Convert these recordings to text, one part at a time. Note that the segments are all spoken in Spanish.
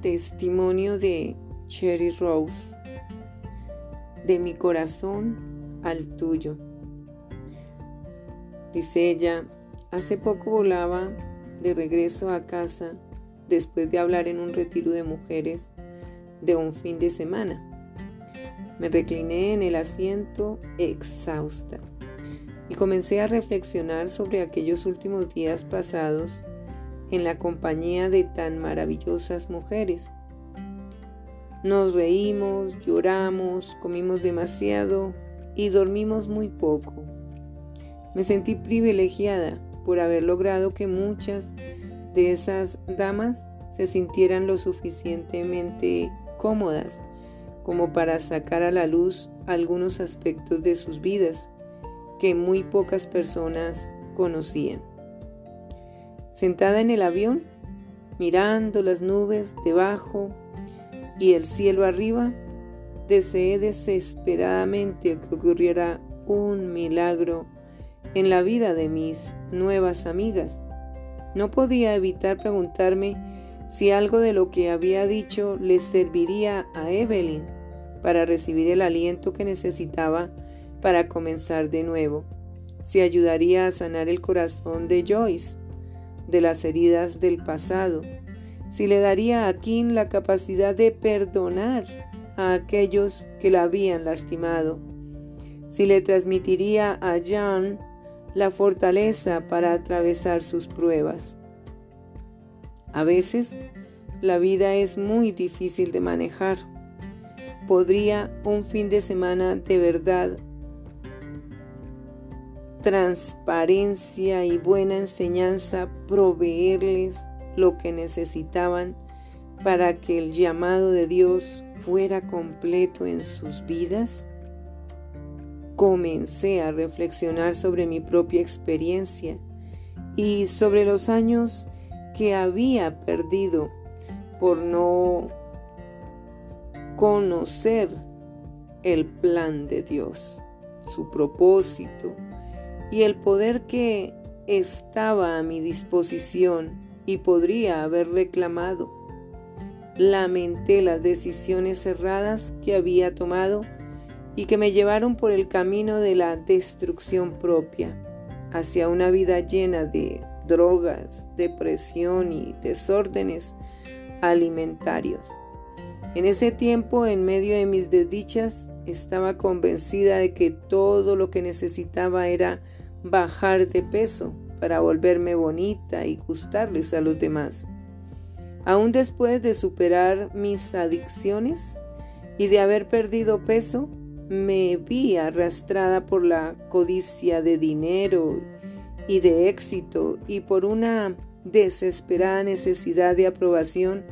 Testimonio de Cherry Rose. De mi corazón al tuyo. Dice ella, hace poco volaba de regreso a casa después de hablar en un retiro de mujeres de un fin de semana. Me recliné en el asiento exhausta y comencé a reflexionar sobre aquellos últimos días pasados en la compañía de tan maravillosas mujeres. Nos reímos, lloramos, comimos demasiado y dormimos muy poco. Me sentí privilegiada por haber logrado que muchas de esas damas se sintieran lo suficientemente cómodas como para sacar a la luz algunos aspectos de sus vidas que muy pocas personas conocían. Sentada en el avión, mirando las nubes debajo y el cielo arriba, deseé desesperadamente que ocurriera un milagro en la vida de mis nuevas amigas. No podía evitar preguntarme si algo de lo que había dicho les serviría a Evelyn para recibir el aliento que necesitaba para comenzar de nuevo, si ayudaría a sanar el corazón de Joyce de las heridas del pasado, si le daría a Kim la capacidad de perdonar a aquellos que la habían lastimado, si le transmitiría a Jan la fortaleza para atravesar sus pruebas. A veces la vida es muy difícil de manejar. Podría un fin de semana de verdad transparencia y buena enseñanza proveerles lo que necesitaban para que el llamado de Dios fuera completo en sus vidas? Comencé a reflexionar sobre mi propia experiencia y sobre los años que había perdido por no conocer el plan de Dios, su propósito, y el poder que estaba a mi disposición y podría haber reclamado. Lamenté las decisiones erradas que había tomado y que me llevaron por el camino de la destrucción propia, hacia una vida llena de drogas, depresión y desórdenes alimentarios. En ese tiempo, en medio de mis desdichas, estaba convencida de que todo lo que necesitaba era bajar de peso para volverme bonita y gustarles a los demás. Aún después de superar mis adicciones y de haber perdido peso, me vi arrastrada por la codicia de dinero y de éxito y por una desesperada necesidad de aprobación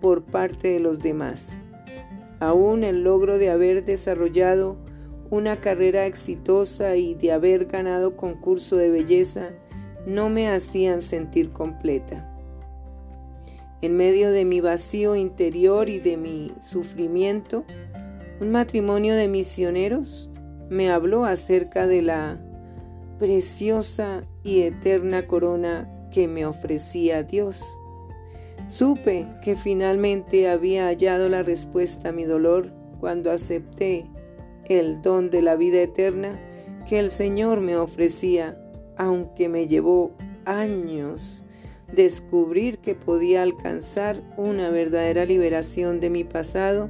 por parte de los demás. Aún el logro de haber desarrollado una carrera exitosa y de haber ganado concurso de belleza no me hacían sentir completa. En medio de mi vacío interior y de mi sufrimiento, un matrimonio de misioneros me habló acerca de la preciosa y eterna corona que me ofrecía Dios. Supe que finalmente había hallado la respuesta a mi dolor cuando acepté el don de la vida eterna que el Señor me ofrecía, aunque me llevó años descubrir que podía alcanzar una verdadera liberación de mi pasado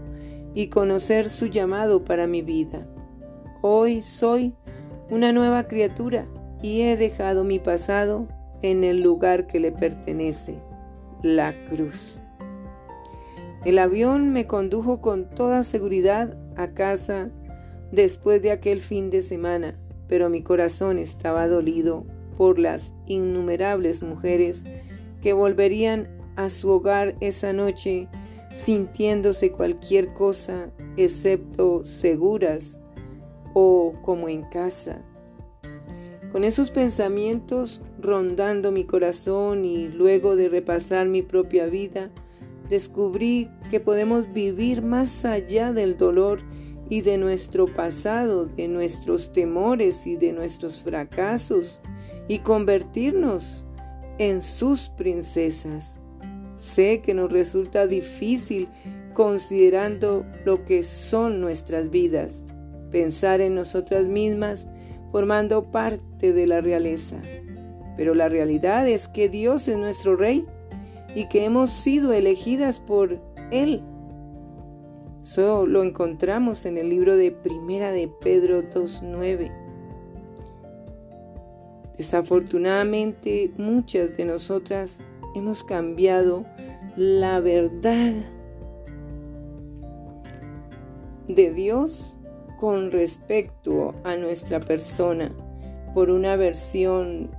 y conocer su llamado para mi vida. Hoy soy una nueva criatura y he dejado mi pasado en el lugar que le pertenece, la cruz. El avión me condujo con toda seguridad a casa después de aquel fin de semana, pero mi corazón estaba dolido por las innumerables mujeres que volverían a su hogar esa noche sintiéndose cualquier cosa excepto seguras o como en casa. Con esos pensamientos rondando mi corazón y luego de repasar mi propia vida, descubrí que podemos vivir más allá del dolor y de nuestro pasado, de nuestros temores y de nuestros fracasos y convertirnos en sus princesas. Sé que nos resulta difícil considerando lo que son nuestras vidas, pensar en nosotras mismas formando parte de la realeza. Pero la realidad es que Dios es nuestro Rey y que hemos sido elegidas por Él. Eso lo encontramos en el libro de Primera de Pedro 2.9. Desafortunadamente, muchas de nosotras hemos cambiado la verdad de Dios con respecto a nuestra persona por una versión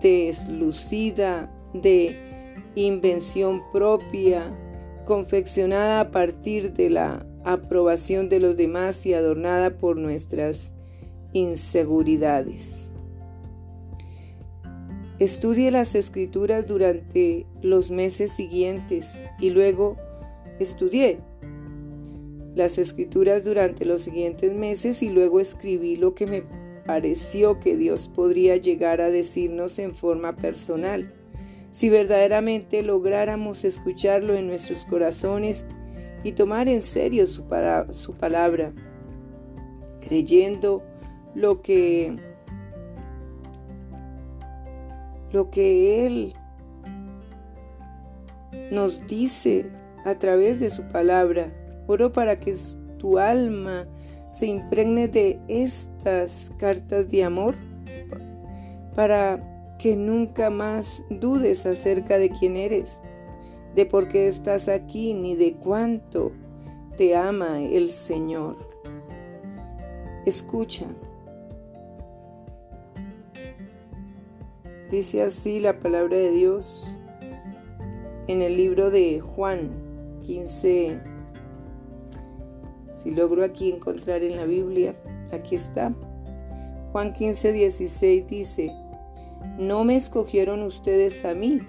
deslucida de invención propia, confeccionada a partir de la aprobación de los demás y adornada por nuestras inseguridades. Estudie las escrituras durante los meses siguientes y luego estudié las escrituras durante los siguientes meses y luego escribí lo que me pareció que Dios podría llegar a decirnos en forma personal. Si verdaderamente lográramos escucharlo en nuestros corazones y tomar en serio su, su palabra, creyendo lo que lo que Él nos dice a través de su palabra. Oro para que tu alma se impregne de estas cartas de amor, para que nunca más dudes acerca de quién eres, de por qué estás aquí, ni de cuánto te ama el Señor. Escucha. Dice así la palabra de Dios en el libro de Juan 15. Si logro aquí encontrar en la Biblia, aquí está. Juan 15, 16 dice, no me escogieron ustedes a mí,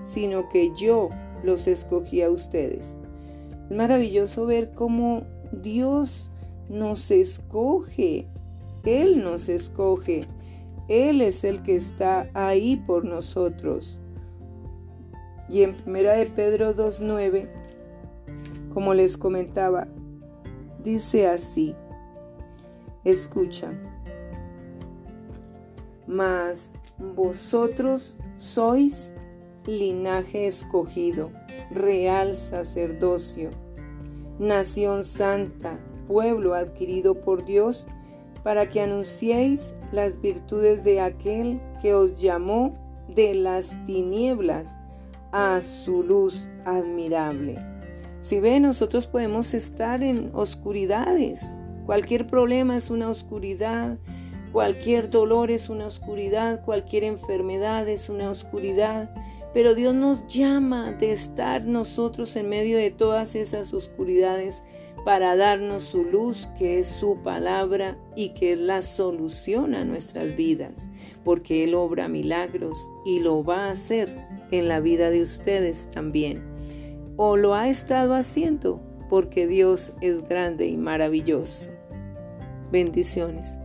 sino que yo los escogí a ustedes. Es maravilloso ver cómo Dios nos escoge. Él nos escoge. Él es el que está ahí por nosotros. Y en primera de Pedro 2.9, como les comentaba, dice así, escucha, mas vosotros sois linaje escogido, real sacerdocio, nación santa, pueblo adquirido por Dios, para que anunciéis las virtudes de aquel que os llamó de las tinieblas a su luz admirable. Si ve, nosotros podemos estar en oscuridades. Cualquier problema es una oscuridad, cualquier dolor es una oscuridad, cualquier enfermedad es una oscuridad. Pero Dios nos llama de estar nosotros en medio de todas esas oscuridades para darnos su luz, que es su palabra y que es la solución a nuestras vidas, porque Él obra milagros y lo va a hacer en la vida de ustedes también. O lo ha estado haciendo porque Dios es grande y maravilloso. Bendiciones.